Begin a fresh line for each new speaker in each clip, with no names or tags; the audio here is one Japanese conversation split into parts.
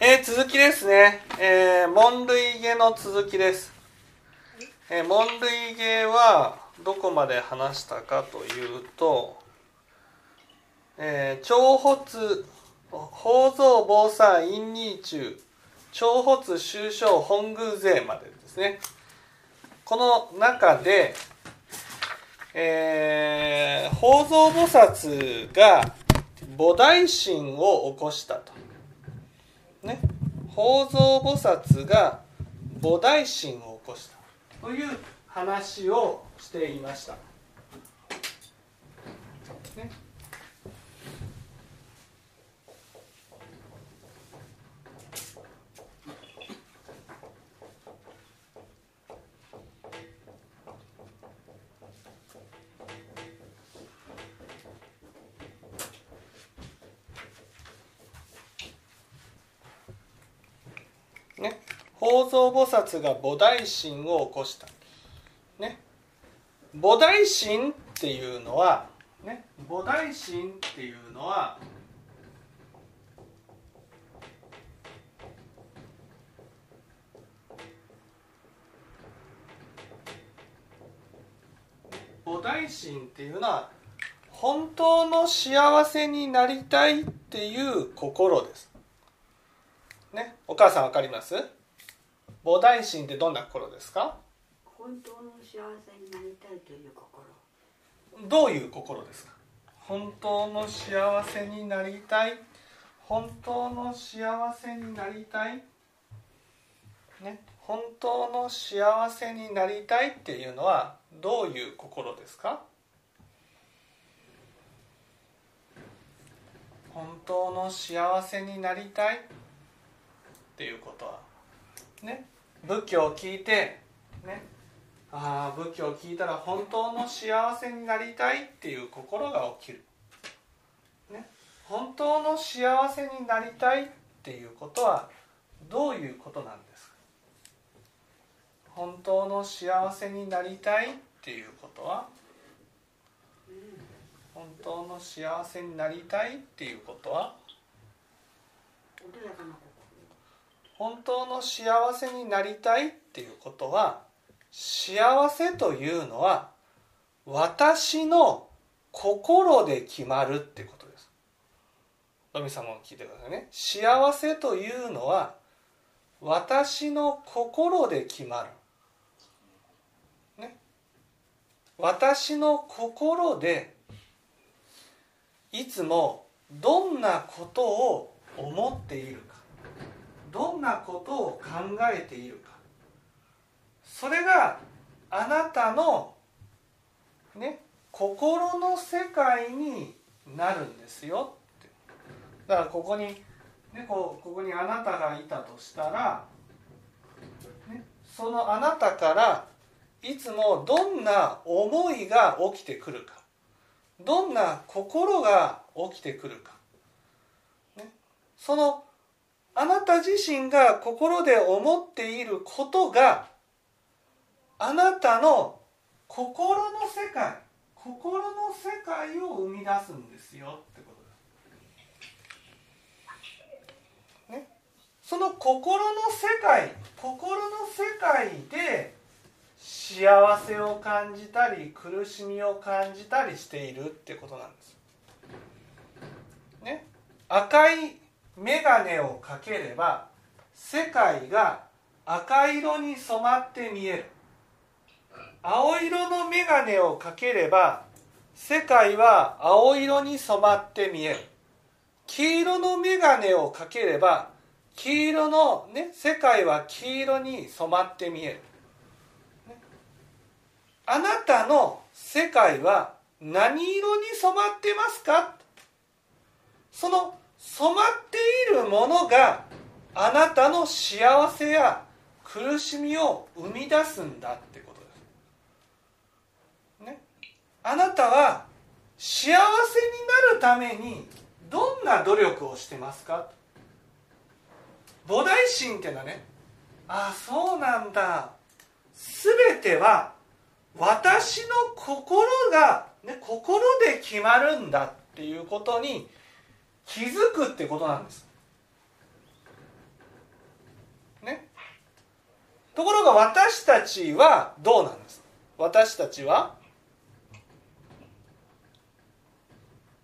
えー、続きですね、えー、門類下の続きです、えー、門類下はどこまで話したかというと、えー、長髪宝蔵坊さん陰二中長髪終章本宮勢までですね。この中で、えー、宝蔵菩薩が菩提心を起こしたと。ね、宝蔵菩薩が菩提心を起こしたという話をしていました。ねね、宝蔵菩薩が菩提心を起こした。ね、菩提心っていうのは、ね、菩提心っていうのは、菩提心っていうのは本当の幸せになりたいっていう心です。ね、お母さんわかります？菩提心ってどんな心ですか？
本当の幸せになりたいという心。
どういう心ですか？本当の幸せになりたい？本当の幸せになりたい？ね？本当の幸せになりたいっていうのはどういう心ですか？本当の幸せになりたいっていうことはね仏教を聞いてねああ仏教を聞いたら本当の幸せになりたいっていう心が起きる、ね、本当の幸せになりたいっていうことはどういうことなんですか？本当の幸せになりたいっていうことは本当の幸せになりたいっていうことは？
穏やかな
本当の幸せになりたいっていうことは幸せというのは私の心で決まるっていうことです。ロミ様も聞いてくださいね。幸せというのは私の心で決まる。ね。私の心でいつもどんなことを思っている。どんなことを考えているか。それがあなたのね心の世界になるんですよ。ってだからここに、ね、こうここにあなたがいたとしたら、ね、そのあなたからいつもどんな思いが起きてくるか。どんな心が起きてくるか、ね、そのあなた自身が心で思っていることがあなたの心の世界心の世界を生み出すんですよってことです。ね、その心の世界心の世界で幸せを感じたり苦しみを感じたりしているってことなんです。ね、赤い眼鏡をかければ世界が赤色に染まって見える。青色の眼鏡をかければ世界は青色に染まって見える。黄色の眼鏡をかければ黄色の、ね、世界は黄色に染まって見える、ね、あなたの世界は何色に染まってますか？その染まっているものがあなたの幸せや苦しみを生み出すんだってことです。ね、あなたは幸せになるためにどんな努力をしてますか？菩提心っていうのはねああそうなんだ。全ては私の心が、ね、心で決まるんだっていうことに気づくってことなんです。ところが私たちはどうなんです？私たちは？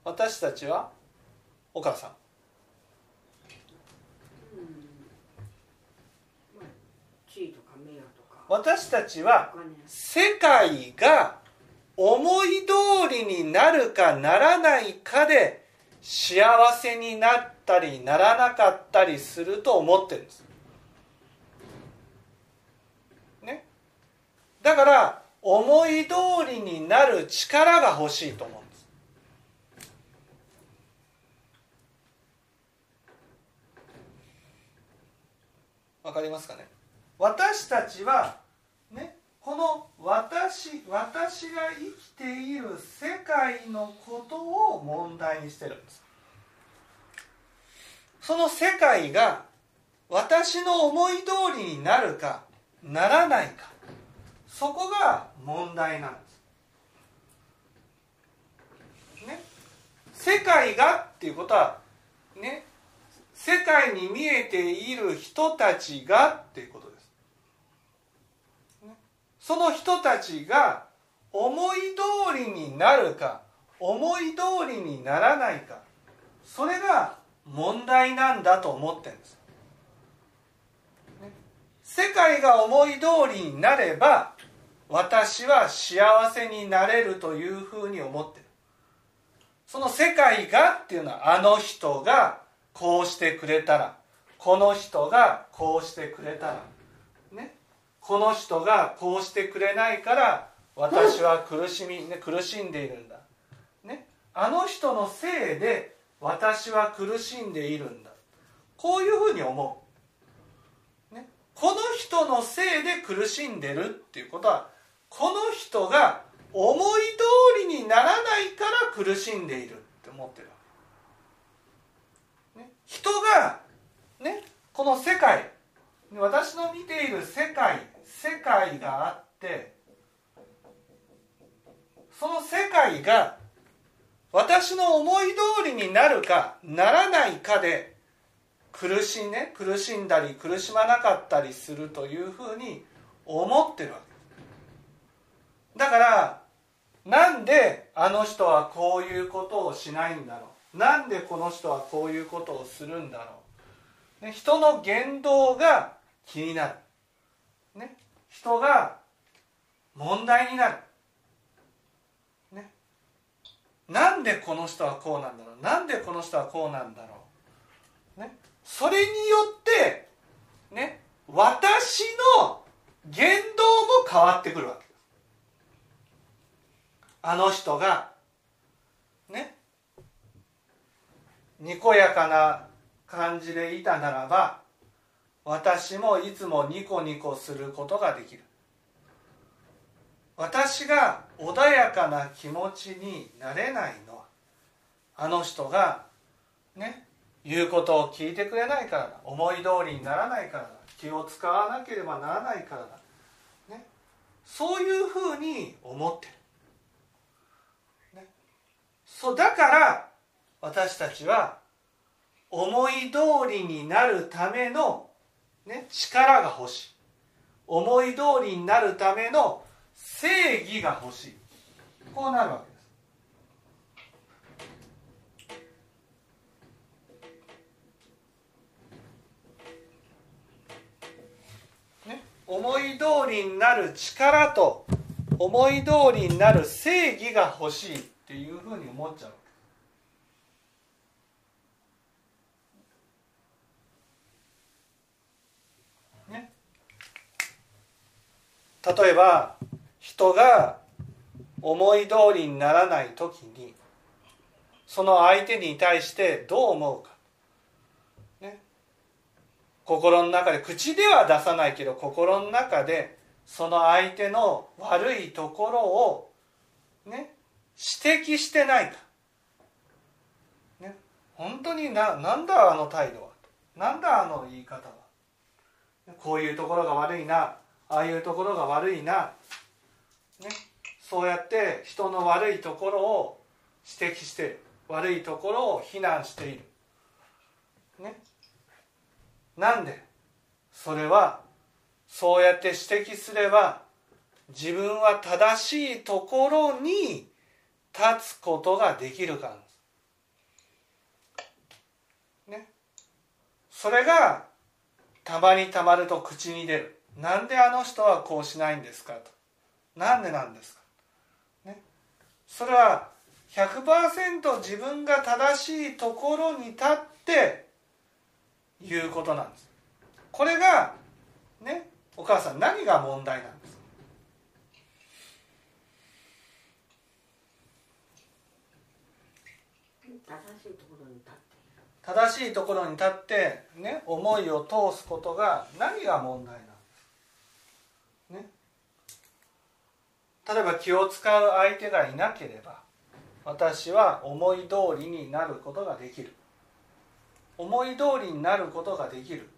私たちは？お母さん。私たちは世界が思い通りになるかならないかで幸せになったりならなかったりすると思ってるんです。ね。だから思い通りになる力が欲しいと思うんです。わかりますかね？私たちはこの私私が生きている世界のことを問題にしてるんです。その世界が私の思い通りになるかならないかそこが問題なんです。ね。世界がっていうことはね。世界に見えている人たちがっていうこと。その人たちが思い通りになるか思い通りにならないかそれが問題なんだと思ってるんです。世界が思い通りになれば私は幸せになれるというふうに思ってる。その世界がっていうのはあの人がこうしてくれたらこの人がこうしてくれたら。この人がこうしてくれないから私は苦しみ、ね、苦しんでいるんだ、ね、あの人のせいで私は苦しんでいるんだ。こういうふうに思う、ね、この人のせいで苦しんでるっていうことはこの人が思い通りにならないから苦しんでいるって思ってるわけ、ね、人がね。この世界私の見ている世界世界があってその世界が私の思い通りになるかならないかで苦し,、ね、苦しんだり苦しまなかったりするというふうに思ってるわけ。だからなんであの人はこういうことをしないんだろう。なんでこの人はこういうことをするんだろう、ね、人の言動が気になる、ね、人が問題になる、ね、なんでこの人はこうなんだろう。なんでこの人はこうなんだろう、ね、それによって、ね、私の言動も変わってくるわけですあの人がね。にこやかな感じでいたならば私もいつもニコニコすることができる。私が穏やかな気持ちになれないのはあの人がね言うことを聞いてくれないからだ。思い通りにならないからだ。気を使わなければならないからだ、ね、そういうふうに思ってる、ね、そうだから私たちは思い通りになるためのね、力が欲しい。思い通りになるための正義が欲しい。こうなるわけです、ね、思い通りになる力と思い通りになる正義が欲しいっていうふうに思っちゃう。例えば人が思い通りにならない時にその相手に対してどう思うか、ね、心の中で口では出さないけど心の中でその相手の悪いところをね。指摘してないか、ね、本当にななんだあの態度は。なんだあの言い方は。こういうところが悪いな。ああいうところが悪いな、ね、そうやって人の悪いところを指摘してる悪いところを非難している、ね、なんで？それはそうやって指摘すれば自分は正しいところに立つことができるからね。それがたまにたまると口に出る。なんであの人はこうしないんですかと。なんでなんですか、ね、それは100%自分が正しいところに立って言うことなんです。これがねお母さん何が問題なんです
正しいところに立って。
正しいところに立ってね思いを通すことが何が問題なんですね例えば気を使う相手がいなければ私は思い通りになることができる。思い通りになることができる。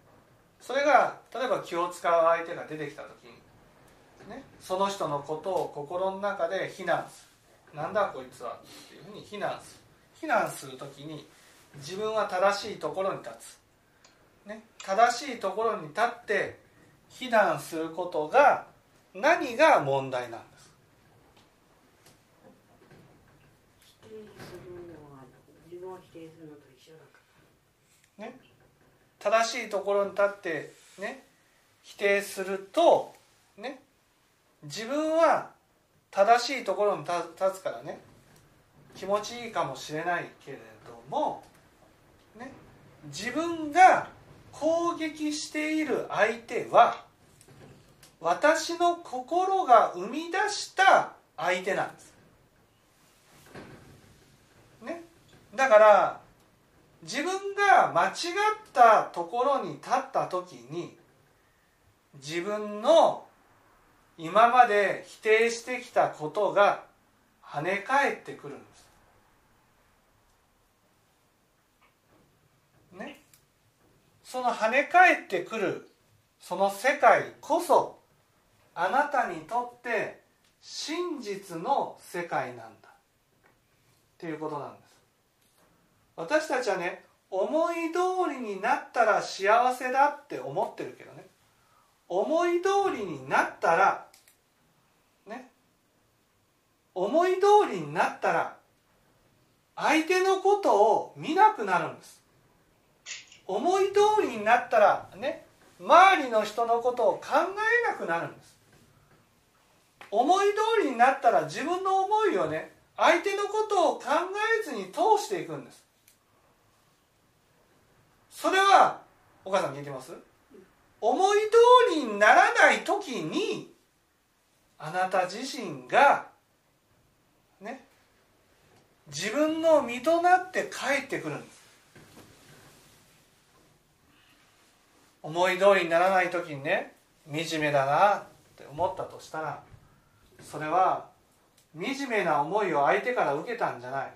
それが例えば気を使う相手が出てきた時に、ね、その人のことを心の中で非難する。なんだこいつはっていうふうに非難する。非難する時に自分は正しいところに立つ、ね、正しいところに立って非難することが何が問題なんです
否定するのは自分を否定するのと一緒だか
正しいところに立ってね否定するとね自分は正しいところに立つからね気持ちいいかもしれないけれども、ね、自分が攻撃している相手は私の心が生み出した相手なんです。ね、だから自分が間違ったところに立った時に自分の今まで否定してきたことが跳ね返ってくるんです。ね、その跳ね返ってくるその世界こそあなたにとって真実の世界なんだ。っていうことなんです。私たちはね思い通りになったら幸せだって思ってるけどね。思い通りになったらね。思い通りになったら相手のことを見なくなるんです。思い通りになったらね。周りの人のことを考えなくなるんです。思い通りになったら自分の思いをね相手のことを考えずに通していくんです。それはお母さん聞いてます？思い通りにならない時にあなた自身がね自分の身となって帰ってくるんです。思い通りにならない時にね惨めだなって思ったとしたらそれは惨めな思いを相手から受けたんじゃない。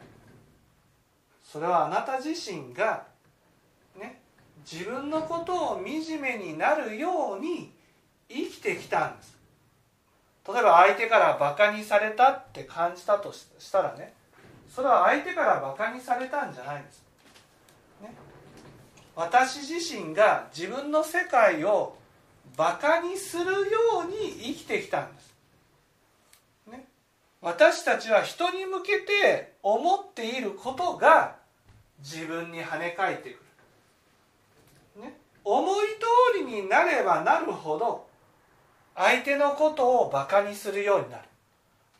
それはあなた自身が自分のことを惨めになるように生きてきたんです。例えば相手からバカにされたって感じたとしたらねそれは相手からバカにされたんじゃないんです、ね、私自身が自分の世界をバカにするように生きてきたんです、ね、私たちは人に向けて思っていることが自分に跳ね返ってくる、ね、思い通りになればなるほど相手のことをバカにするようになる。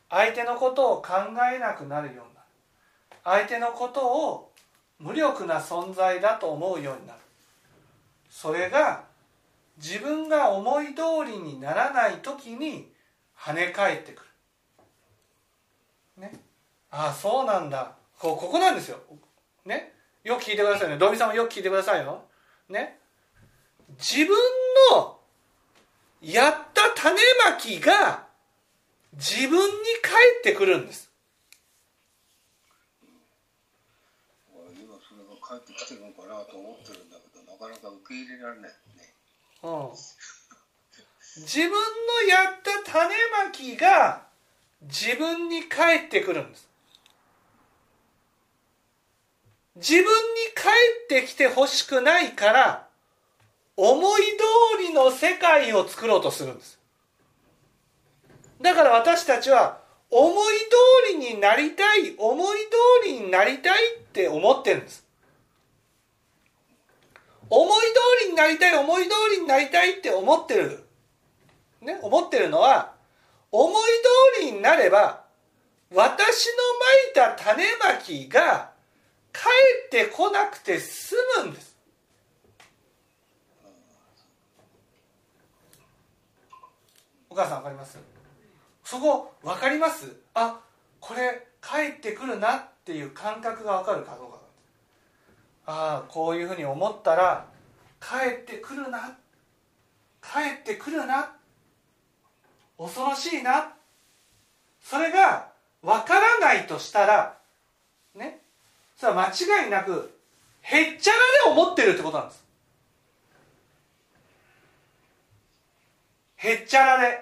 相手のことを考えなくなるようになる。相手のことを無力な存在だと思うようになる。それが自分が思い通りにならない時に跳ね返ってくる。ね。ああそうなんだ。こここなんですよ。ね。よく聞いてくださいね。ドミさんもよく聞いてくださいよ。ね。自分のやった種まきが自分に返ってくるんです。
今それが返ってきてるのかなと思ってるんだけどなかなか受け入れられないね。
うん、自分のやった種まきが自分に返ってくるんです自分に返ってきてほしくないから思い通りの世界を作ろうとするんです。だから私たちは思い通りになりたい思い通りになりたいって思ってるんです。思い通りになりたい思い通りになりたいって思ってる。ね思ってるのは思い通りになれば私のまいた種まきが帰ってこなくて済むんです。お母さんわかります？そこ分かります？あこれ帰ってくるなっていう感覚が分かるかどうか。ああこういうふうに思ったら帰ってくるな。帰ってくるな。恐ろしいな。それが分からないとしたらねそれは間違いなくへっちゃらで思ってるってことなんです。へっちゃらで。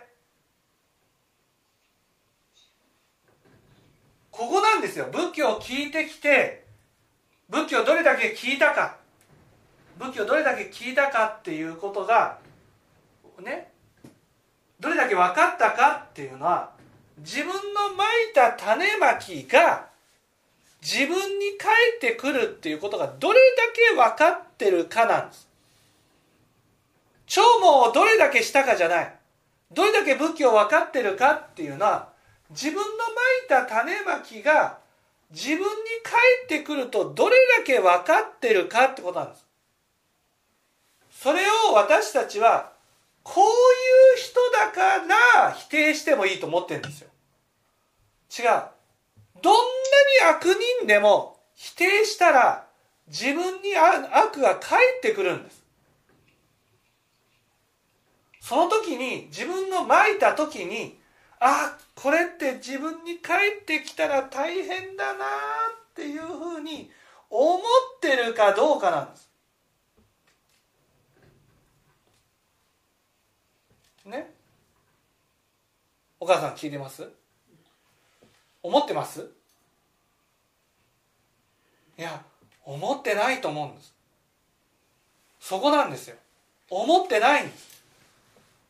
ここなんですよ。仏教を聞いてきて仏教をどれだけ聞いたか。仏教をどれだけ聞いたかっていうことがねどれだけ分かったかっていうのは自分のまいた種まきが自分に返ってくるっていうことがどれだけ分かってるかなんです。聴聞をどれだけしたかじゃない。どれだけ仏教を分かってるかっていうのは自分のまいた種まきが自分に返ってくるとどれだけ分かってるかってことなんです。それを私たちはこういう人だから否定してもいいと思ってるんですよ。違う。どんなに悪人でも否定したら自分に悪が返ってくるんです。その時に自分のまいた時にあこれって自分に返ってきたら大変だなっていうふうに思ってるかどうかなんです。ね？お母さん聞いてます？思ってます？いや思ってないと思うんです。そこなんですよ。思ってないんです。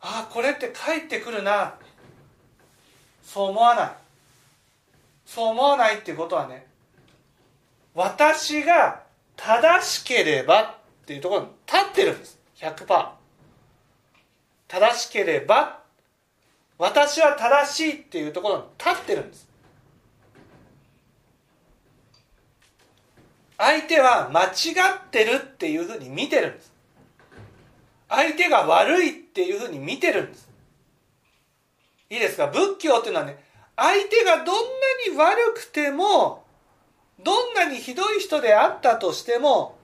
ああこれって帰ってくるな。そう思わない。そう思わないっていうことはね私が正しければっていうところに立ってるんです。100%正しければ私は正しいっていうところに立ってるんです。相手は間違ってるっていうふうに見てるんです相手が悪いっていうふうに見てるんですいいですか？仏教っていうのはね相手がどんなに悪くてもどんなにひどい人であったとしても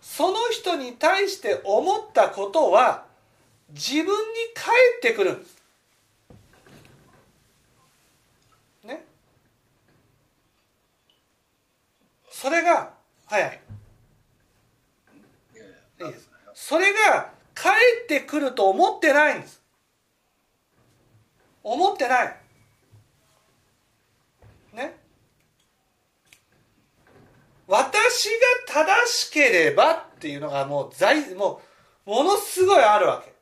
その人に対して思ったことは自分に返ってくるんです。ね？それが早い。いいです。それが返ってくると思ってないんです。思ってないね私が正しければっていうのがもう在もうものすごいあるわけ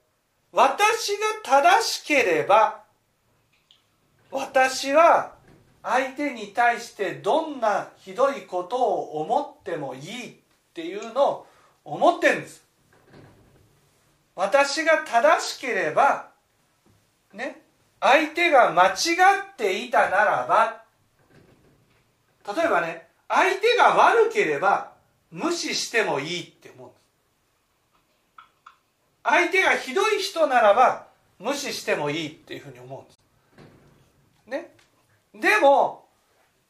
私が正しければ私は相手に対してどんなひどいことを思ってもいいっていうのを思ってるんです。私が正しければね相手が間違っていたならば例えばね相手が悪ければ無視してもいいって思うんです。相手がひどい人ならば無視してもいいっていうふうに思うんです。でも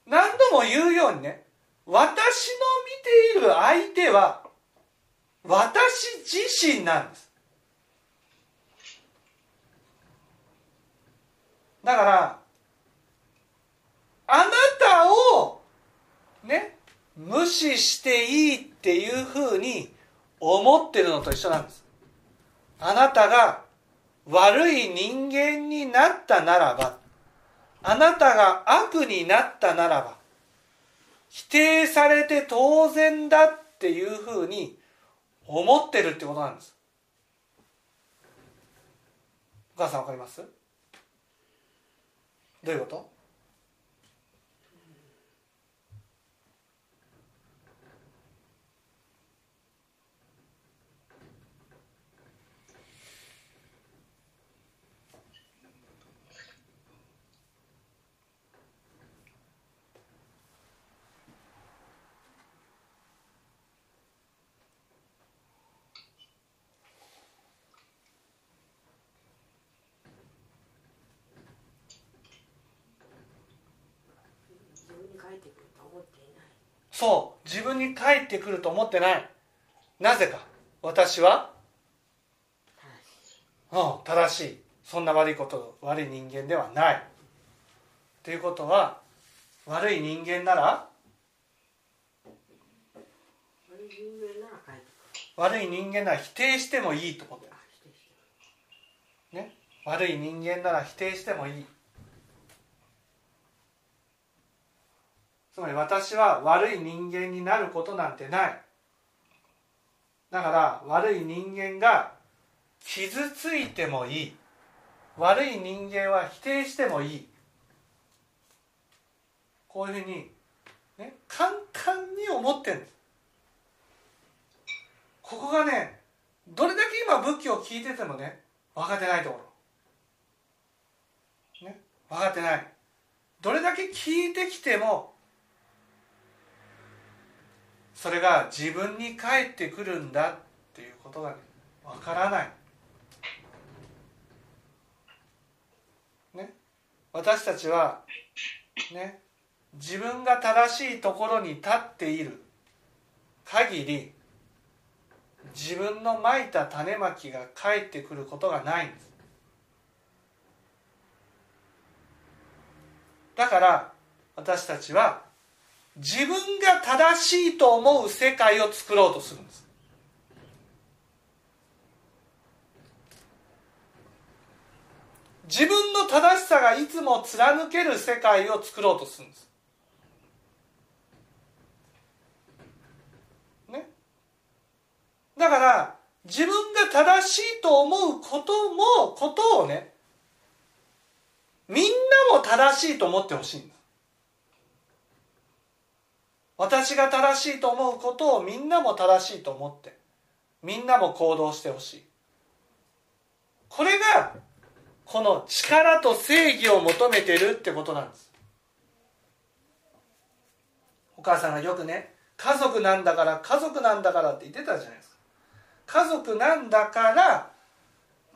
何度も言うようにね私の見ている相手は私自身なんです。だからあなたをね無視していいっていうふうに思ってるのと一緒なんです。あなたが悪い人間になったならばあなたが悪になったならば否定されて当然だっていうふうに思ってるってことなんです。お母さんわかります？どういうこと？そう自分に返ってくると思ってない。なぜか。私は、うん、正しい。そんな悪いこと悪い人間ではない。ということは悪い人間なら
悪い人間なら
否定してもいいと思ってね。悪い人間なら否定してもいいまり私は悪い人間になることなんてない。だから悪い人間が傷ついてもいい。悪い人間は否定してもいい。こういうふうに、ね、簡単に思ってるんですここがねどれだけ今仏教を聞いててもね分かってないところ。ね分かってない。どれだけ聞いてきてもそれが自分に返ってくるんだっていうことがねからない。ね。私たちはね自分が正しいところに立っている。限り自分のまいた種まきが返ってくることがないんです。だから私たちは自分が正しいと思う世界を作ろうとするんです。自分の正しさがいつも貫ける世界を作ろうとするんです。ね。だから自分が正しいと思うこともことをねみんなも正しいと思ってほしいんです。私が正しいと思うことをみんなも正しいと思ってみんなも行動してほしい。これがこの力と正義を求めてるってことなんです。お母さんがよくね家族なんだから家族なんだからって言ってたじゃないですか。家族なんだから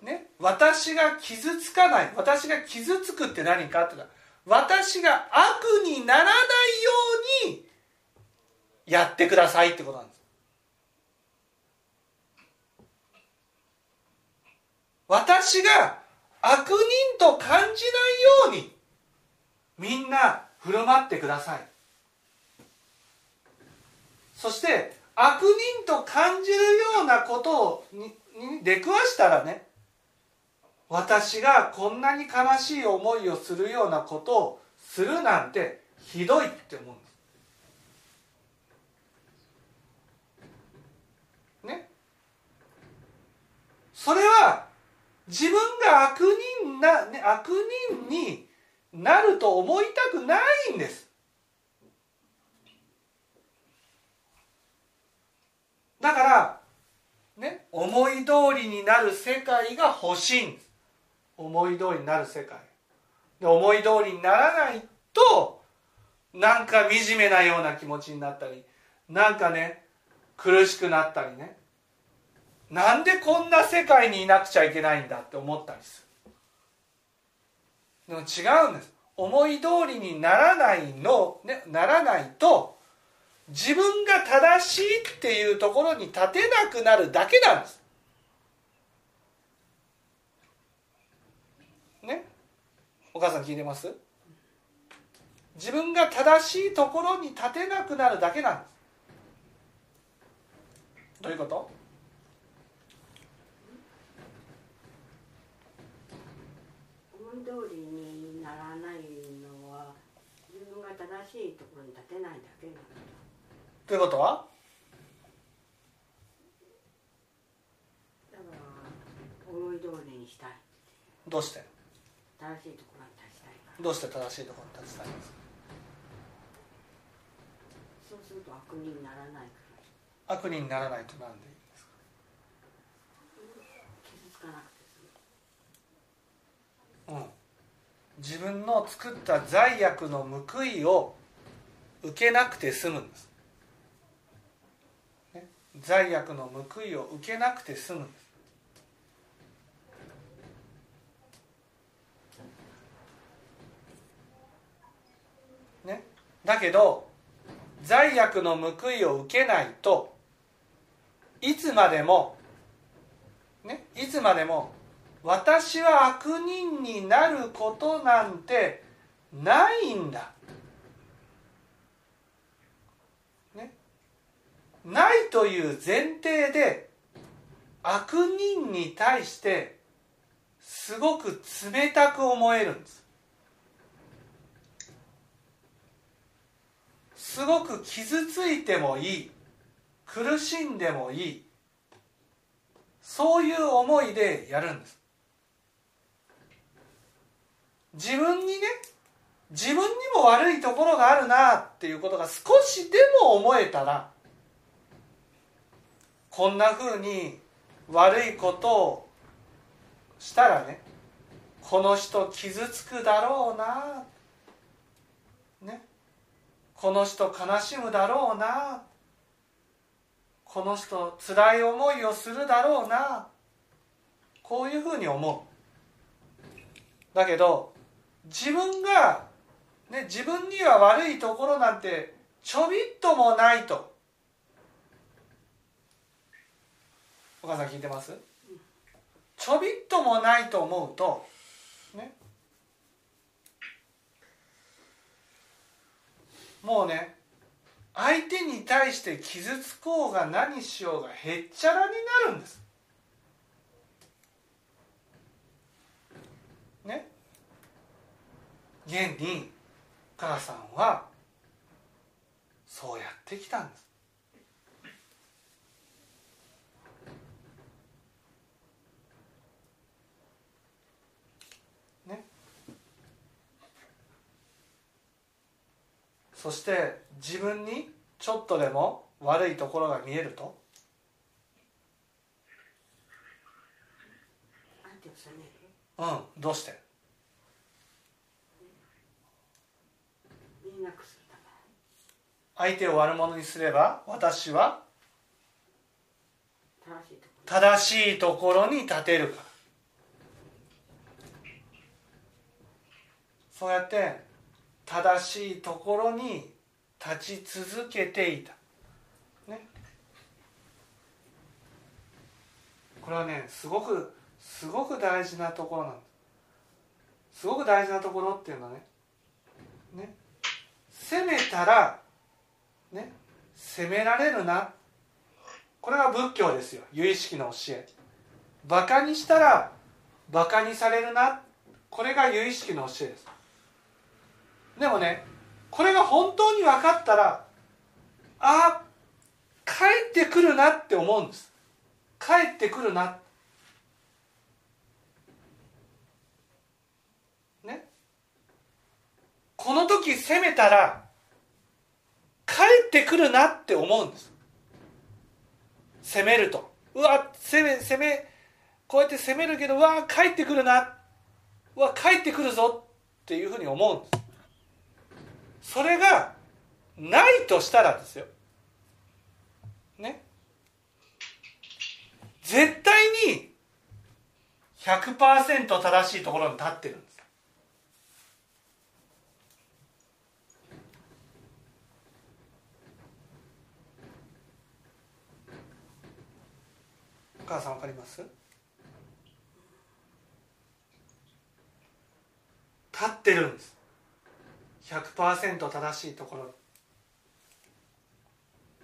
ね私が傷つかない私が傷つくって何かって言ったら私が悪にならないようにやってくださいってことなんです。私が悪人と感じないようにみんな振る舞ってください。そして悪人と感じるようなことをに出くわしたらね私がこんなに悲しい思いをするようなことをするなんてひどいって思うんです。それは自分が悪人な、ね、悪人になると思いたくないんです。だからね思い通りになる世界が欲しいんです。思い通りになる世界。で思い通りにならないとなんか惨めなような気持ちになったりなんかね苦しくなったりね。なんでこんな世界にいなくちゃいけないんだって思ったりする。でも違うんです。思い通りにならないの、ね、ならないと自分が正しいっていうところに立てなくなるだけなんです。ね？お母さん聞いてます？自分が正しいところに立てなくなるだけなんです。どういうこと
思い通りにならないのは自分が正しいところに立てないだけなんだ
と。いうことは？
だから思い通りにしたい
どうして？
正しいところに立ちたい。から
どうして正しいところに立ちたいんですか？
そうすると悪人にならないから。
悪人にならないとなんでいいんですか
傷つかなくて済む
うん、自分の作った罪悪の報いを受けなくて済むんです、ね、罪悪の報いを受けなくて済むんです。ね、だけど罪悪の報いを受けないといつまでもね。いつまでも私は悪人になることなんてないんだ。ね、ないという前提で悪人に対してすごく冷たく思えるんです。すごく傷ついてもいい苦しんでもいいそういう思いでやるんです自分にね自分にも悪いところがあるなっていうことが少しでも思えたらこんなふうに悪いことをしたらねこの人傷つくだろうなねこの人悲しむだろうなこの人辛い思いをするだろうなこういうふうに思う。だけど自分が、ね、自分には悪いところなんてちょびっともないと。お母さん聞いてます？ちょびっともないと思うと。ね。もうね相手に対して傷つこうが何しようがへっちゃらになるんです。ね。現に母さんはそうやってきたんです。ね。そして自分にちょっとでも悪いところが見えると？うんどうして
見えなくするため
相手を悪者にすれば私は
正しいとこ
ろ。に立てるから。そうやって正しいところに立ち続けていた。ね。これはねすごくすごく大事なところなんですすごく大事なところっていうのはね。ね。攻めたらね攻められるな。これが仏教ですよ。由意識の教え。バカにしたらバカにされるな。これが由意識の教えです。でもねこれが本当に分かったらあ帰ってくるなって思うんです。帰ってくるな。ね？この時攻めたら帰ってくるなって思うんです。攻めると。うわ攻め攻めこうやって攻めるけどうわ帰ってくるな。うわ帰ってくるぞっていうふうに思うんです。それがないとしたらですよ。ね。絶対に100%正しいところに立ってる。お母さんわかります？立ってるんです。100%正しいとこ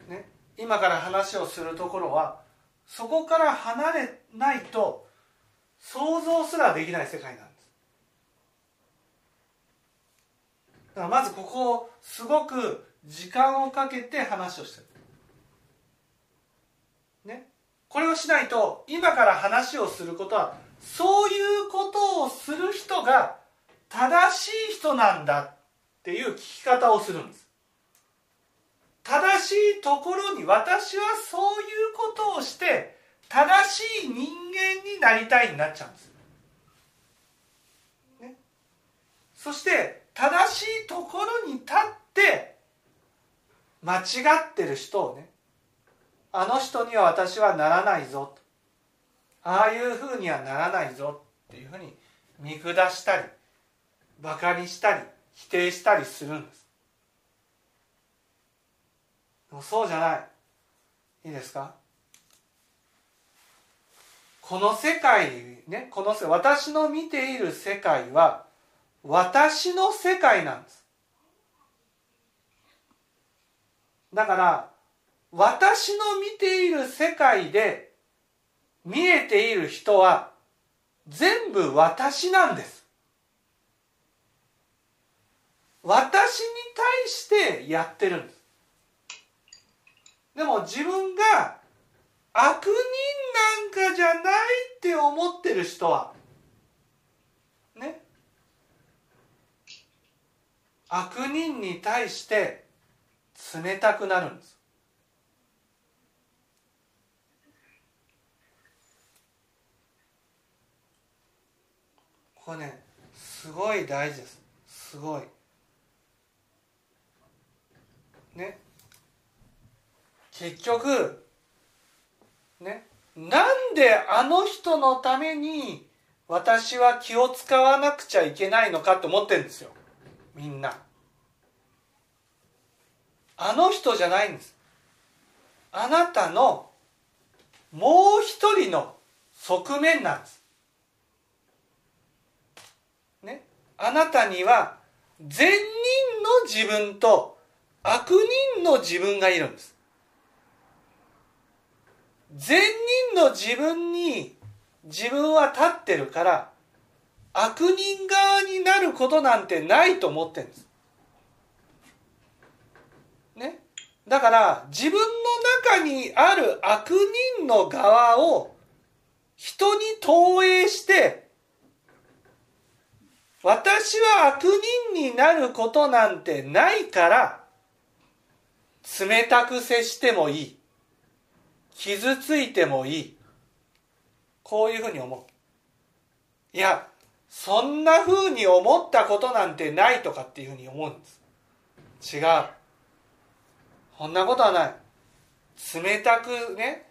ろ。ね。今から話をするところはそこから離れないと想像すらできない世界なんです。だからまずここをすごく時間をかけて話をしてるねこれをしないと今から話をすることはそういうことをする人が正しい人なんだっていう聞き方をするんです。正しいところに私はそういうことをして正しい人間になりたいになっちゃうんです、ね、そして正しいところに立って間違ってる人をねあの人には私はならないぞ。ああいうふうにはならないぞっていうふうに見下したりバカにしたり否定したりするんです。でもそうじゃない。いいですか？この世界ねこの世私の見ている世界は私の世界なんです。だから私の見ている世界で見えている人は全部私なんです。私に対してやってるんです。でも自分が悪人なんかじゃないって思ってる人はね。悪人に対して冷たくなるんです。これねすごい大事です。すごい。ね。結局ね。なんであの人のために私は気を使わなくちゃいけないのかって思ってるんですよ。みんな。あの人じゃないんです。あなたのもう一人の側面なんですねあなたには善人の自分と悪人の自分がいるんです。善人の自分に自分は立ってるから悪人側になることなんてないと思ってるんです。ね？だから自分の中にある悪人の側を人に投影して私は悪人になることなんてないから冷たく接してもいい。傷ついてもいい。こういうふうに思う。いやそんなふうに思ったことなんてないとかっていうふうに思うんです。違う。こんなことはない。冷たくね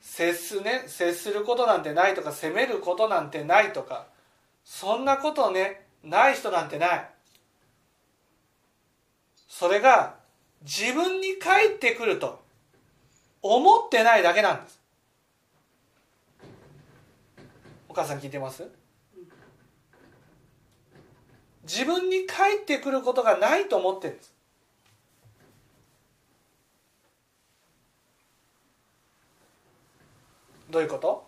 接すね接することなんてないとか責めることなんてないとかそんなことねない人なんてない。それが自分に返ってくると思ってないだけなんです。お母さん聞いてます？自分に返ってくることがないと思ってるんです。どういうこと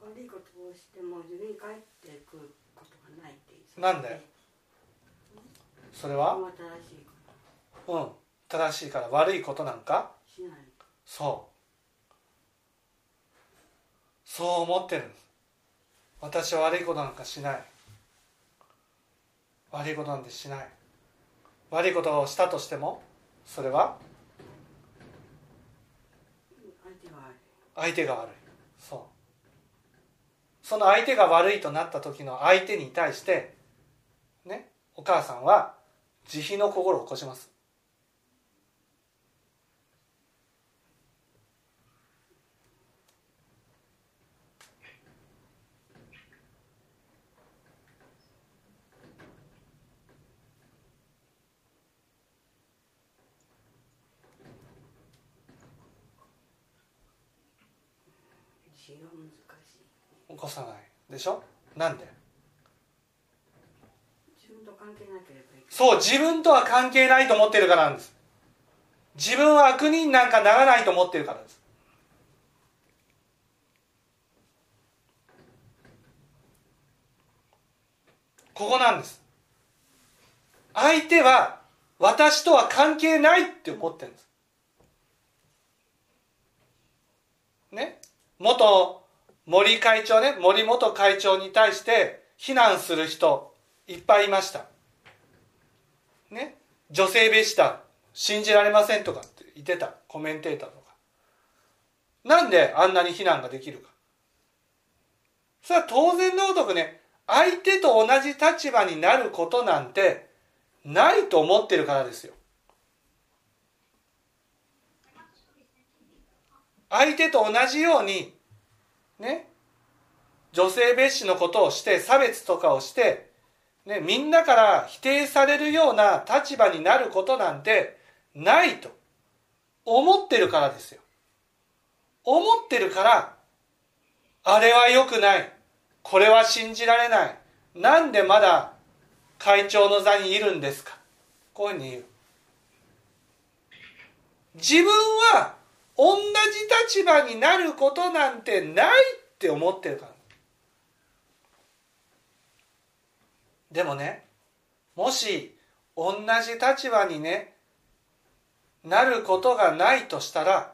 悪いことをしても自分に返ってくることがないって
なんで？それは？
正しいこ
うん正しいから悪いことなんか？
としない。
そう。そう思ってる。私は悪いことなんかしない。悪いことなんてしない。悪いことをしたとしてもそれは？
相手が悪い。
相手が悪い。そうその相手が悪いとなった時の相手に対してねお母さんは慈悲の心を起こします
自由は難しい
起こさないでしょ？なんで？
自分と関係なければいけない。
そう自分とは関係ないと思ってるからなんです。自分は悪人なんかならないと思ってるからです。ここなんです。相手は私とは関係ないって思ってるんです。ね？元森会長ね森元会長に対して非難する人いっぱいいました。ね女性蔑視だ信じられませんとかって言ってた。コメンテーターとか。なんであんなに非難ができるか。それは当然のごとくね相手と同じ立場になることなんてないと思ってるからですよ。相手と同じようにね。女性蔑視のことをして差別とかをして、ね、みんなから否定されるような立場になることなんてないと思ってるからですよ。思ってるからあれは良くない。これは信じられない。なんでまだ会長の座にいるんですか。こういうふうに言う。自分は同じ立場になることなんてないって思ってるから。でもねもし同じ立場にねなることがないとしたら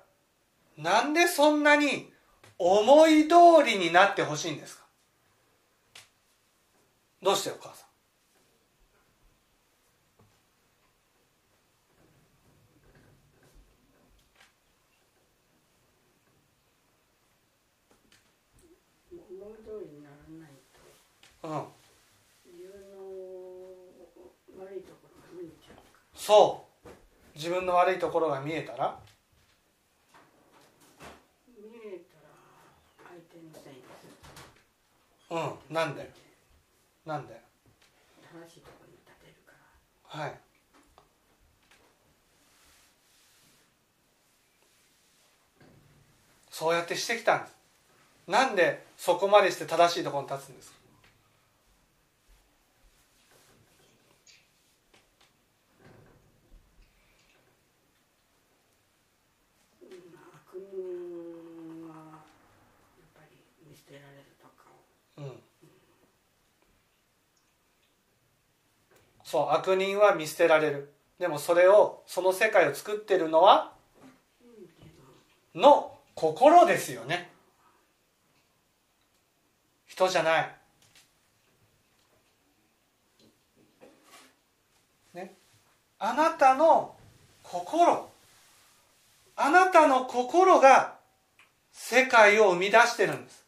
なんでそんなに思い通りになってほしいんですか？どうしてお母さん
思い通りにならないと
うん。
自分の悪いところが見えちゃうか
そう。自分の悪いところが見えたら？
ら見えたら相手のせいにする。
うん。なんで？なんで？
正しいところに立てるから。
はい。そうやってしてきたんです。なんでそこまでして正しいところに立つんですか
うん悪人はやっぱり見捨てられるとかを
うんそう悪人は見捨てられる。でもそれをその世界を作ってるのはの心ですよね。人じゃない。ね。あなたの心。あなたの心が世界を生み出してるんです。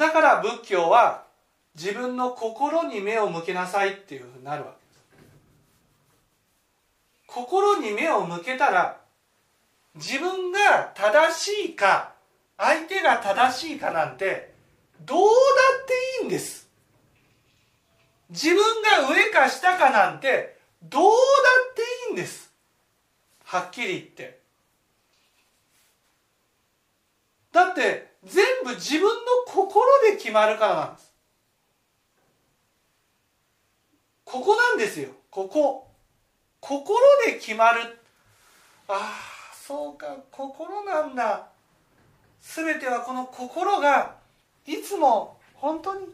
だから仏教は自分の心に目を向けなさいっていうふうになるわけです。心に目を向けたら自分が正しいか相手が正しいかなんてどうだっていいんです。自分が上か下かなんてどうだっていいんです。はっきり言って。だって全部自分の心で決まるからなんです。ここなんですよ。ここ。心で決まる。ああそうか。心なんだ。全てはこの心がいつも本当に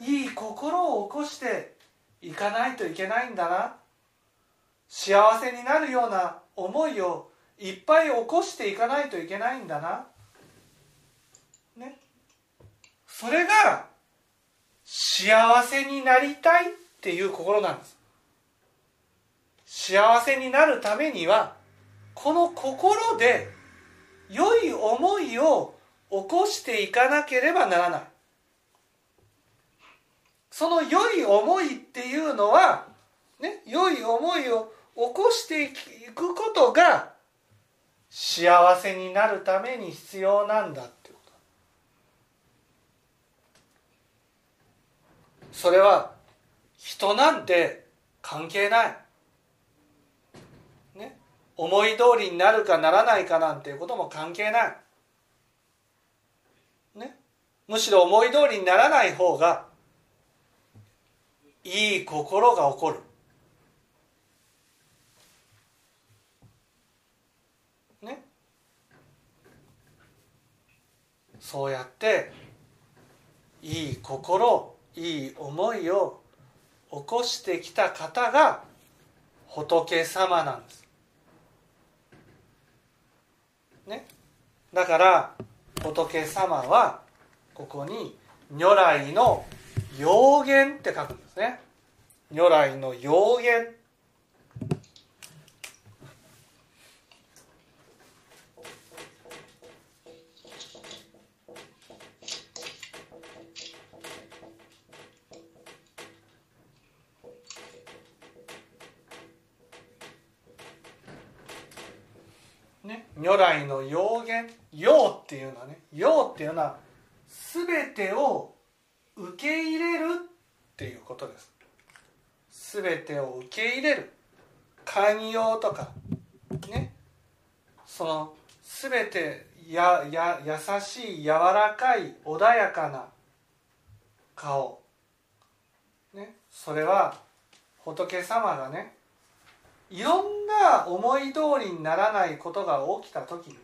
いい心を起こしていかないといけないんだな。幸せになるような思いをいっぱい起こしていかないといけないんだな。ね。それが幸せになりたいっていう心なんです。幸せになるためにはこの心で良い思いを起こしていかなければならない。その良い思いっていうのはね良い思いを起こしていくことが幸せになるために必要なんだってことそれは人なんて関係ない。ね。思い通りになるかならないかなんていうことも関係ない。ね。むしろ思い通りにならない方がいい心が起こる。ね。そうやっていい心いい思いを起こしてきた方が仏様なんです。ね、だから仏様はここに如来の要言って書くんですね。如来の要言ね、如来の要言「要」っていうのはね「要」っていうのは全てを受け入れるっていうことです。全てを受け入れる寛容とかね。その全てやや優しい柔らかい穏やかな顔。ね。それは仏様がねいろんな思い通りにならないことが起きた時にね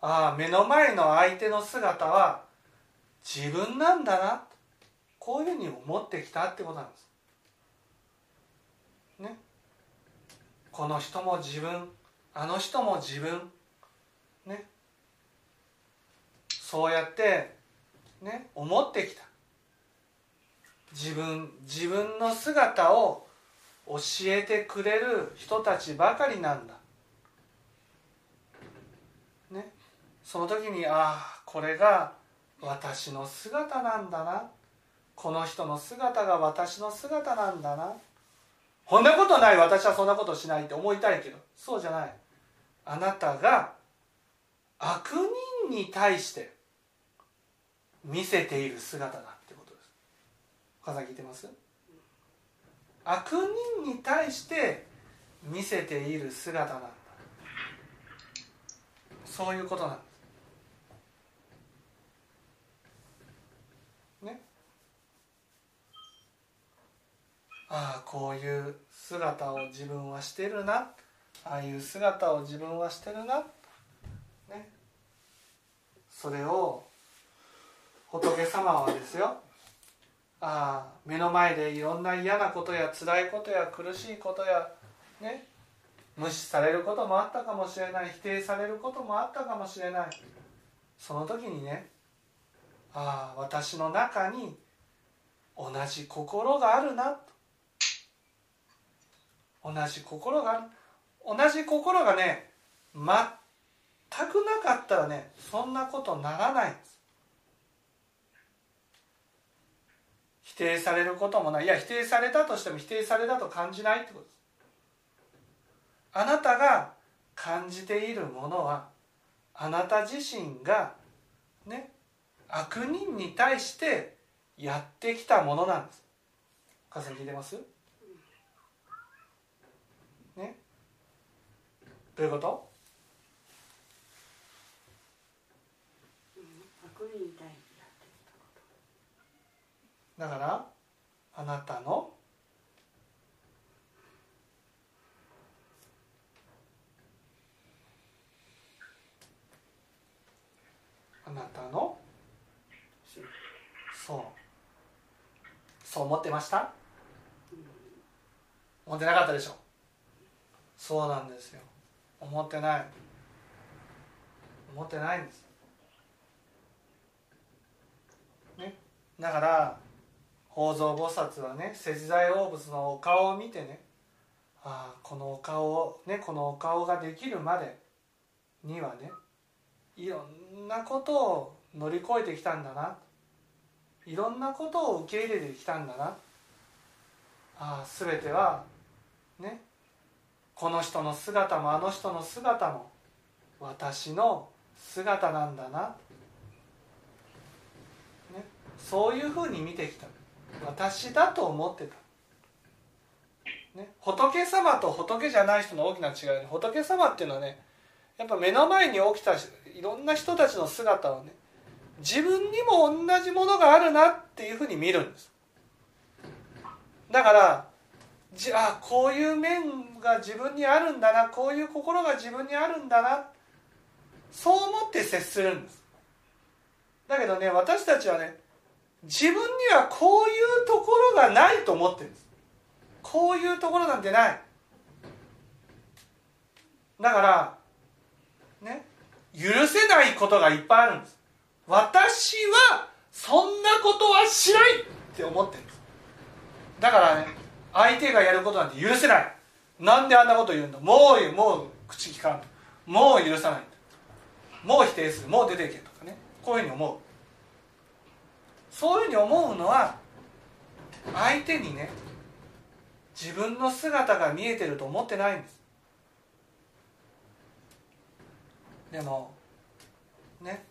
ああ目の前の相手の姿は自分なんだなこういうふうに思ってきたってことなんです。ね。この人も自分あの人も自分ねそうやってね思ってきた自分自分の姿を教えてくれる人たちばかりなんだ。ね、その時にああこれが私の姿なんだな。この人の姿が私の姿なんだな。こんなことない私はそんなことしないって思いたいけど。そうじゃない。あなたが悪人に対して見せている姿だってことです。岡さん聞いてます？悪人に対して見せている姿なんだ。そういうことなんですね。ああこういう姿を自分はしてるな。ああいう姿を自分はしてるな。ね。それを仏様はですよ。ああ目の前でいろんな嫌なことや辛いことや苦しいことやね無視されることもあったかもしれない否定されることもあったかもしれない。その時にねああ私の中に同じ心があるな同じ心がある。同じ心がね全くなかったらねそんなことならない。んです定されることもない。いや否定されたとしても否定されたと感じないってこと。ですあなたが感じているものはあなた自身がね悪人に対してやってきたものなんです。母さん聞いてます？ね？どういうこと
悪人に対してやってきたこ
だからあなたのあなたのそう。そう思ってました？思ってなかったでしょ？そうなんですよ。思ってない。思ってないんですね？だから法蔵菩薩はね石材大仏のお顔を見てねああこのお顔をねこのお顔ができるまでにはねいろんなことを乗り越えてきたんだな。いろんなことを受け入れてきたんだな。ああ全てはねこの人の姿もあの人の姿も私の姿なんだな、ね、そういうふうに見てきた。私だと思ってた、ね、仏様と仏じゃない人の大きな違いで仏様っていうのはねやっぱ目の前に起きたいろんな人たちの姿をね自分にも同じものがあるなっていうふうに見るんです。だからじあこういう面が自分にあるんだなこういう心が自分にあるんだなそう思って接するんです。だけどね私たちはね自分にはこういうところがないと思ってるんです。こういうところなんてない。だからね許せないことがいっぱいあるんです。私はそんなことはしないって思ってるんです。だからね相手がやることなんて許せない。なんであんなこと言うんだ。もうもう口聞かん。もう許さない。もう否定する。もう出ていけとかね。こういうふうに思う。そういうふうに思うのは相手にね自分の姿が見えてると思ってないんです。でもね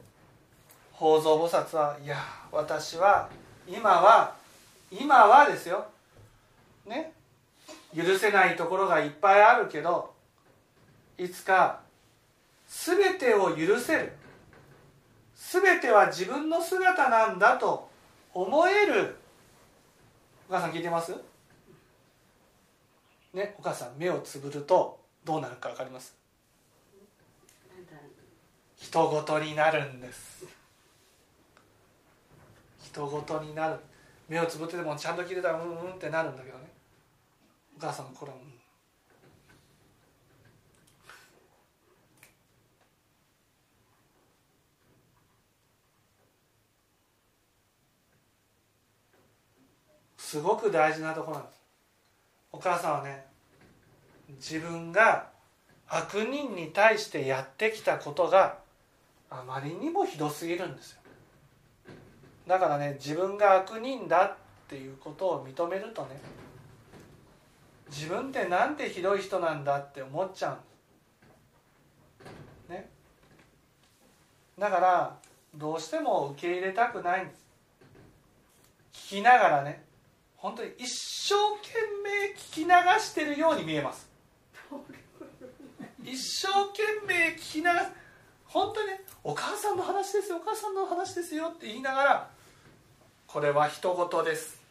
法蔵菩薩はいや私は今は今はですよ。ね許せないところがいっぱいあるけどいつか全てを許せる。全ては自分の姿なんだと思える。お母さん聞いてます？ねお母さん目をつぶるとどうなるか分かります？人ごとになるんです。人ごとになる。目をつぶってでもちゃんと聞いてたらうんうんってなるんだけどね。お母さんこれはうんすごく大事なところなんです。お母さんはね自分が悪人に対してやってきたことがあまりにもひどすぎるんですよ。だからね自分が悪人だっていうことを認めるとね自分ってなんてひどい人なんだって思っちゃうんです。ね。だからどうしても受け入れたくないんです。聞きながらね本当に一生懸命聞き流してるように見えます。一生懸命聞き流す。本当にねお母さんの話ですよお母さんの話ですよって言いながらこれは人事です。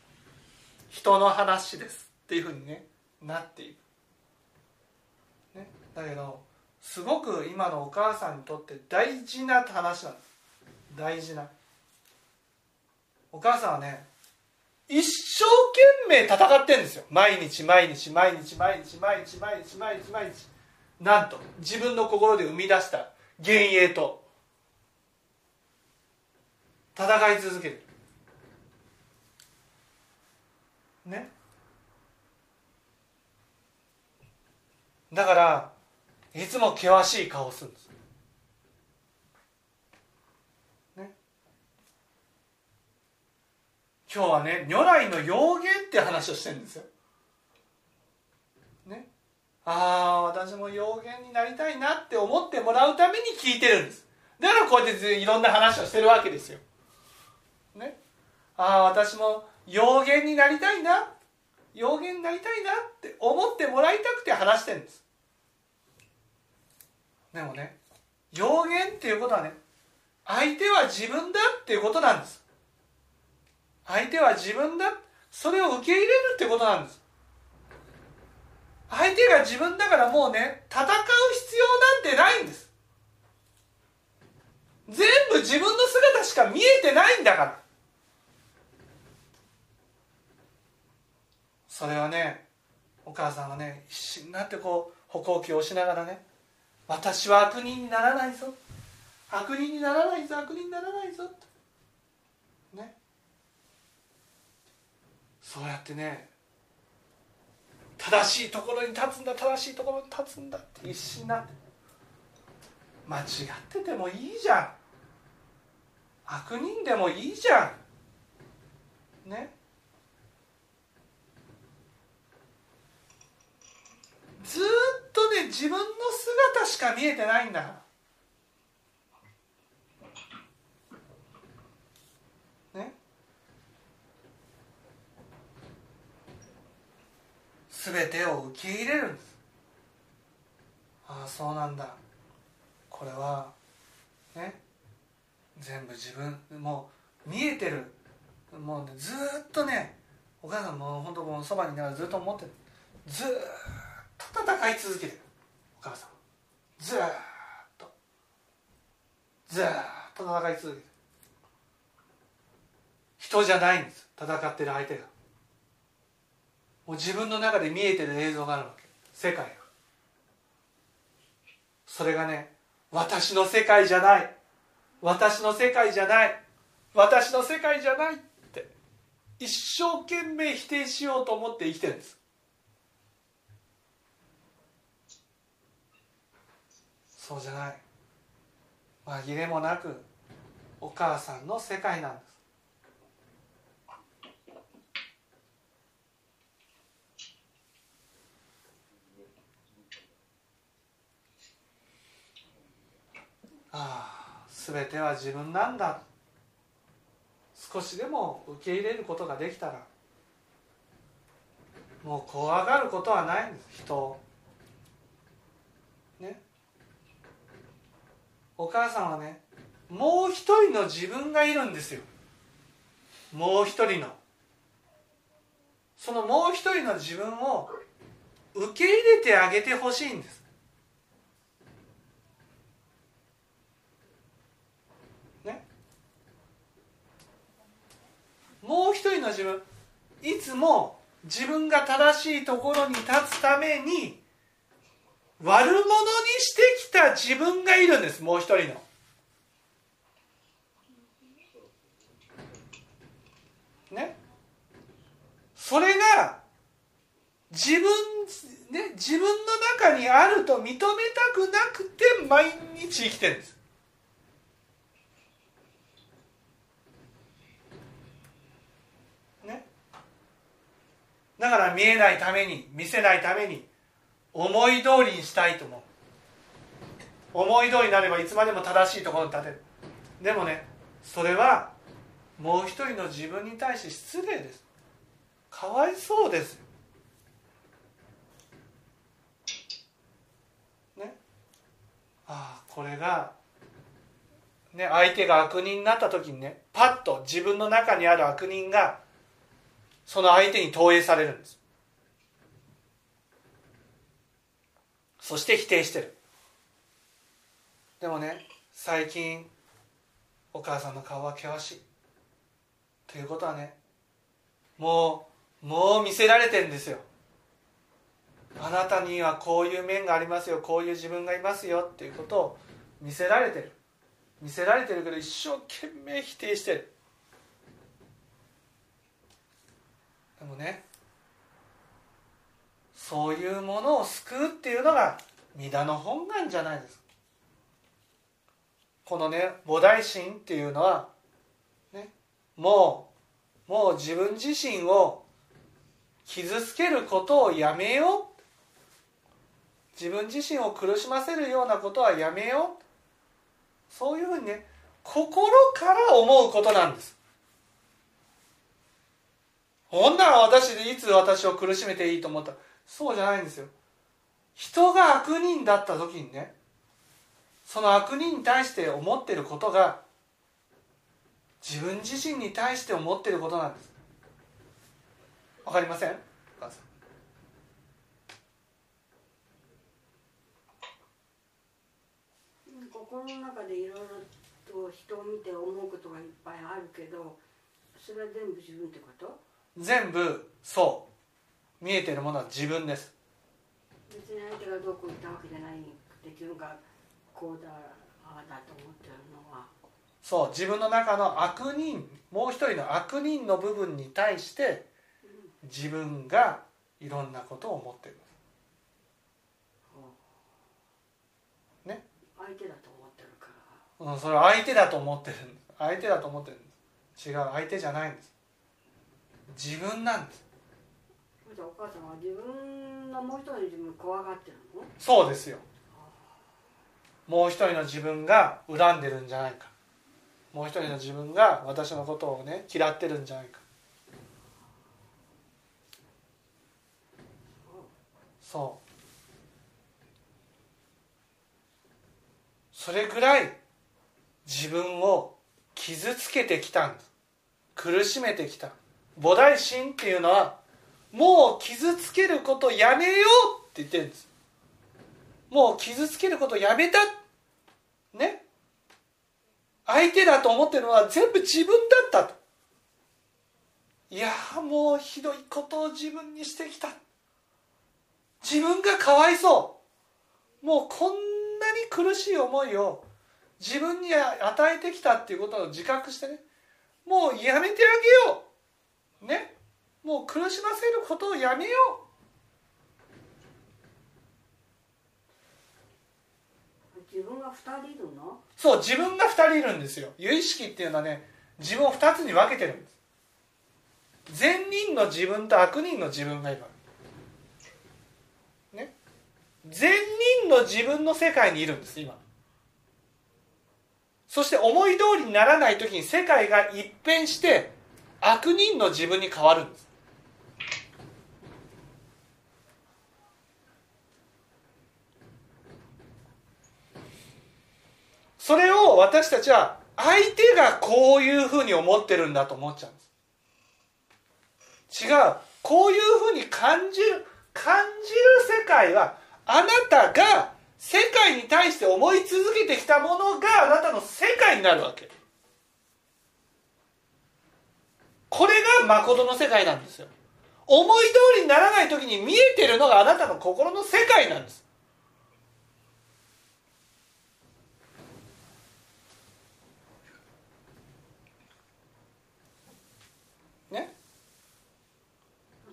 人の話です。っていうふうにねなっていく、ね、だけどすごく今のお母さんにとって大事な話なんです大事な。お母さんはね一生懸命戦ってんですよ。毎日毎日毎日毎日毎日毎日毎日毎日。なんと自分の心で生み出した幻影と。戦い続ける。ね？だからいつも険しい顔をするんですね今日はね如来の妖言って話をしてるんですよ。ね。ああ私も妖言になりたいなって思ってもらうために聞いてるんです。だからこうやっていろんな話をしてるわけですよ。ね。ああ私も妖言になりたいな。妖言になりたいなって思ってもらいたくて話してるんです。でもね妖言っていうことはね相手は自分だっていうことなんです。相手は自分だそれを受け入れるってことなんです。相手が自分だからもうね戦う必要なんてないんです。全部自分の姿しか見えてないんだから。それはねお母さんはね必死になってこう歩行器を押しながらね私は悪人にならないぞ。悪人にならないぞ。悪人にならないぞねそうやってね正しいところに立つんだ正しいところに立つんだって必死になって。間違っててもいいじゃん。悪人でもいいじゃん。ね。ずっとね自分の姿しか見えてないんだからね全てを受け入れるんです。ああそうなんだ。これはね全部自分もう見えてる。もうねずっとねお母さんも本当もうそばにいながらずっと思ってる。ずっと戦い続けてる。お母さんずっと。ずっと戦い続けてる。人じゃないんです。戦ってる相手が。もう自分の中で見えてる映像があるわけ。世界が。それがね私の世界じゃない。私の世界じゃない。私の世界じゃないって。一生懸命否定しようと思って生きてるんです。そうじゃない。紛れもなくお母さんの世界なんです。ああ全ては自分なんだ。少しでも受け入れることができたらもう怖がることはないんです。人を。ね。お母さんはねもう一人の自分がいるんですよ。もう一人の。そのもう一人の自分を受け入れてあげてほしいんですねもう一人の自分いつも自分が正しいところに立つために悪者にしてきた自分がいるんですもう一人の。ね？それが自分ね自分の中にあると認めたくなくて毎日生きてるんですねだから見えないために見せないために思い通りにしたいと思う。思い通りになればいつまでも正しいところに立てる。でもねそれはもう一人の自分に対して失礼です。かわいそうです。ね。ああこれがね相手が悪人になった時にねパッと自分の中にある悪人がその相手に投影されるんです。そして否定してる。でもね最近お母さんの顔は険しい。ということはねもうもう見せられてんですよ。あなたにはこういう面がありますよ。こういう自分がいますよ。っていうことを見せられてる。見せられてるけど一生懸命否定してる。もねそういうものを救うっていうのが弥陀の本願じゃないですこのね菩提心っていうのは、ね、もうもう自分自身を傷つけることをやめよう。自分自身を苦しませるようなことはやめよう。そういうふうにね心から思うことなんです。ほんなら私でいつ私を苦しめていいと思った？そうじゃないんですよ。人が悪人だった時にねその悪人に対して思ってることが自分自身に対して思ってることなんです。わかりません。
心の中でいろいろと人を見て思うことがいっぱいあるけどそれは全部自分ってこと？
全部そう見えてるものは自分です。
別に相手がどこ行ったわけじゃない自分がこうだああだと思ってるのは。
そう自分の中の悪人もう一人の悪人の部分に対して自分がいろんなことを思ってる。ね。
相手だと思ってるから。
うん、それは相手だと思ってる相手だと思ってる違う相手じゃないんです自分なんです
じゃあお母さんは自分のもう一人の自分を怖がってるの？
そうですよ。もう一人の自分が恨んでるんじゃないか。もう一人の自分が私のことをね嫌ってるんじゃないか。そう。それぐらい自分を傷つけてきたんです苦しめてきた菩提心っていうのはもう傷つけることやめようって言ってるんです。もう傷つけることやめた。ね。相手だと思ってるのは全部自分だったと。いやもうひどいことを自分にしてきた。自分がかわいそう。もうこんなに苦しい思いを自分に与えてきたっていうことを自覚してね。もうやめてあげよう。ね。もう苦しませることをやめよ
自分が2人いるの？
うそう自分が2人いるんですよ。有意識っていうのはね自分を2つに分けてるんです。善人の自分と悪人の自分がいるね。善人の自分の世界にいるんです今。そして思い通りにならない時に世界が一変して悪人の自分に変わるんです。それを私たちは相手がこういうふうに思ってるんだと思っちゃうんです。違う。こういうふうに感じる感じる世界はあなたが世界に対して思い続けてきたものがあなたの世界になるわけ。これが誠の世界なんですよ。思い通りにならない時に見えてるのがあなたの心の世界なんです。ね？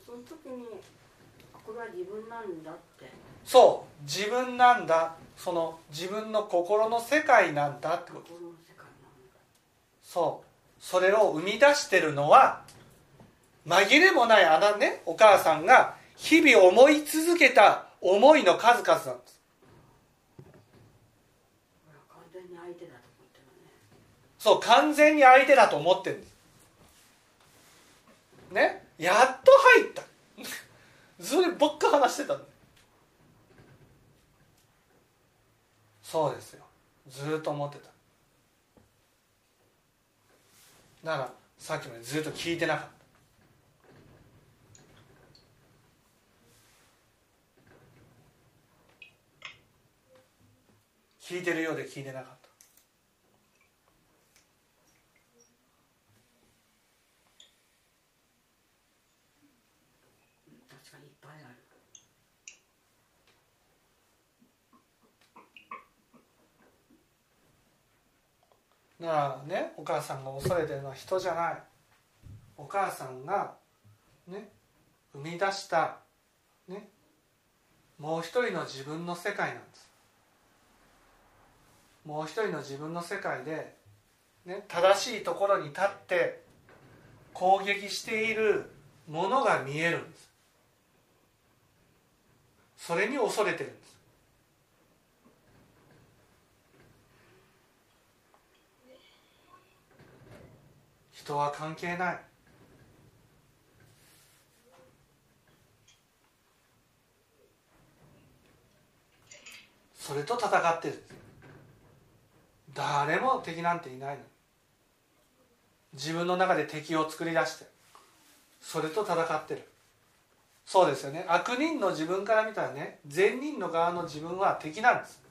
その時にこれは自分なんだって。
そう。自分なんだ。その自分の心の世界なんだってことそうそれを生み出してるのは紛れもないあなねお母さんが日々思い続けた思いの数々なんです。
これは完全に相手だと思ってるね。
そう完全に相手だと思ってるんです。ね？やっと入った。そればっか話してたの。そうですよ。ずっと思ってただからさっきまでずっと聞いてなかった。聞いてるようで聞いてなかった
確かにいっぱいある
だからねお母さんが恐れてるのは人じゃない。お母さんがね生み出したねもう一人の自分の世界なんです。もう一人の自分の世界で、ね、正しいところに立って攻撃しているものが見えるんです。それに恐れてるんです。人は関係ない。それと戦ってる。誰も敵なんていないの自分の中で敵を作り出して。それと戦ってる。そうですよね。悪人の自分から見たらね善人の側の自分は敵なんです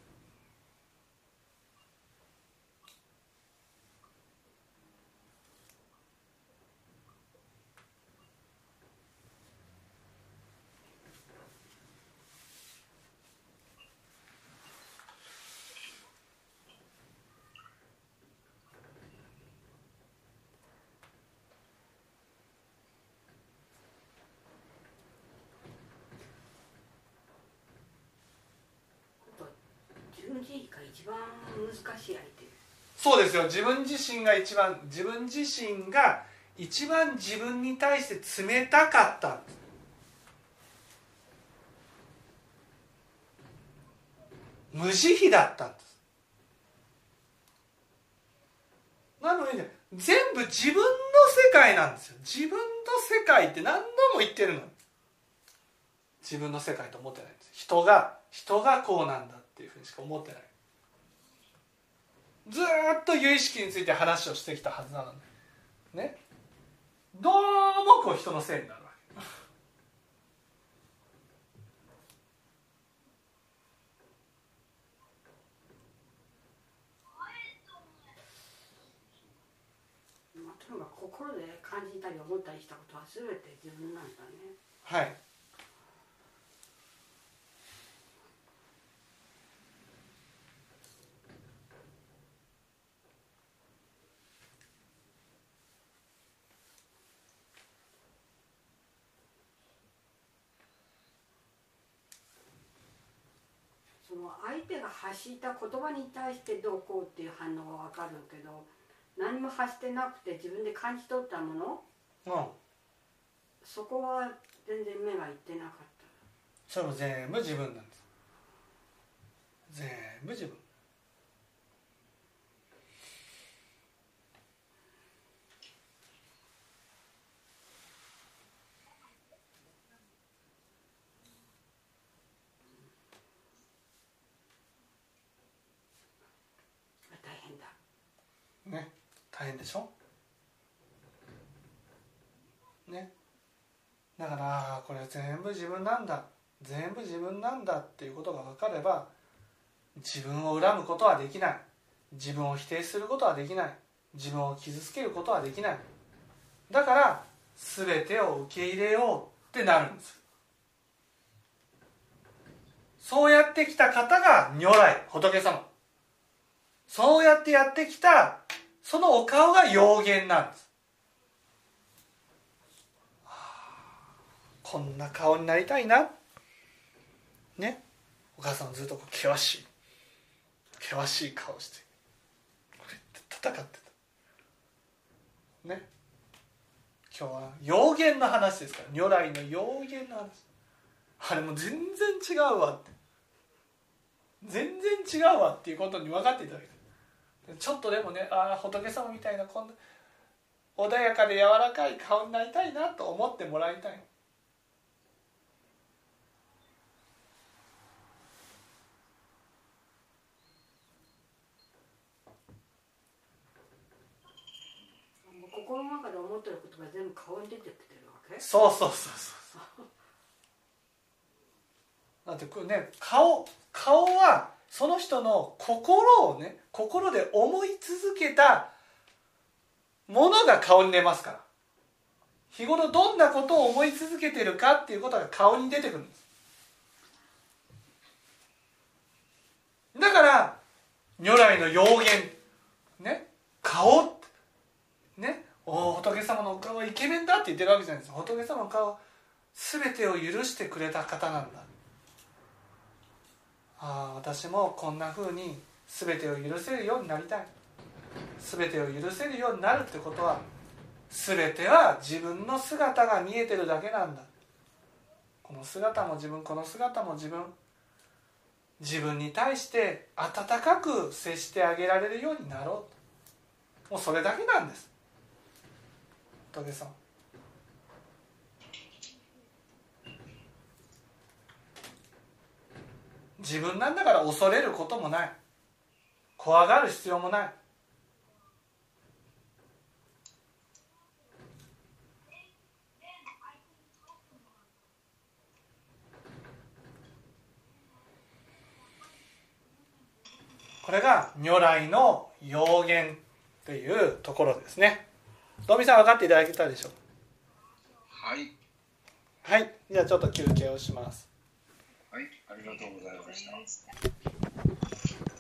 自分自身が一番難しい相手。
そうですよ。自分自身が一番自分自身が一番自分に対して冷たかった。んです無慈悲だった。んですなのにね全部自分の世界なんですよ。自分の世界って何度も言ってるの。自分の世界と思ってないんです。人が人がこうなんだっていうふうにしか思ってない。ずーっと有意識について話をしてきたはずなのに。ね。どうもこう人のせいになるわけ。
まあとにかく心心で感じたり思ったりしたことは全て自分なんだね。
はい
その相手が発した言葉に対してどうこうっていう反応は分かるけど何も発してなくて自分で感じ取ったもの？
うん。
そこは全然目がいってなかっ
それも全部自分なんです。全部自分
た大変だ
ね大変でしょ？ね。だからこれ全部自分なんだ。全部自分なんだっていうことが分かれば自分を恨むことはできない。自分を否定することはできない。自分を傷つけることはできない。だから全てを受け入れようってなるんです。そうやってきた方が如来仏様。そうやってやってきたそのお顔が陽言なんです。はあこんな顔になりたいな。ね。お母さんずっとこう険しい。険しい顔して。これって戦ってた。ね。今日は陽言の話ですから。如来の陽言の話。あれも全然違うわって。全然違うわっていうことに分かっていただきたい。ちょっとでもねああ仏様みたいなこんな穏やかで柔らかい顔になりたいなと思ってもらいたい。
心の中で思ってることが全部顔に出てきてるわけ？
そうそうそうそう。だってこれね顔顔はその人の心をね心で思い続けたものが顔に出ますから。日頃どんなことを思い続けてるかっていうことが顔に出てくるんです。だから如来の陽言ね顔ねおお仏様のお顔はイケメンだって言ってるわけじゃないです。仏様の顔は全てを許してくれた方なんだ。ああ私もこんな風に全てを許せるようになりたい全てを許せるようになるってことは全ては自分の姿が見えてるだけなんだこの姿も自分この姿も自分自分に対して温かく接してあげられるようになろうもうそれだけなんです仏さん自分なんだから恐れることもない怖がる必要もないこれが如来の要言というところですね。ドミさん分かっていただけたでしょう
はい
か。はい、じゃあちょっと休憩をします。
はいありがとうございました。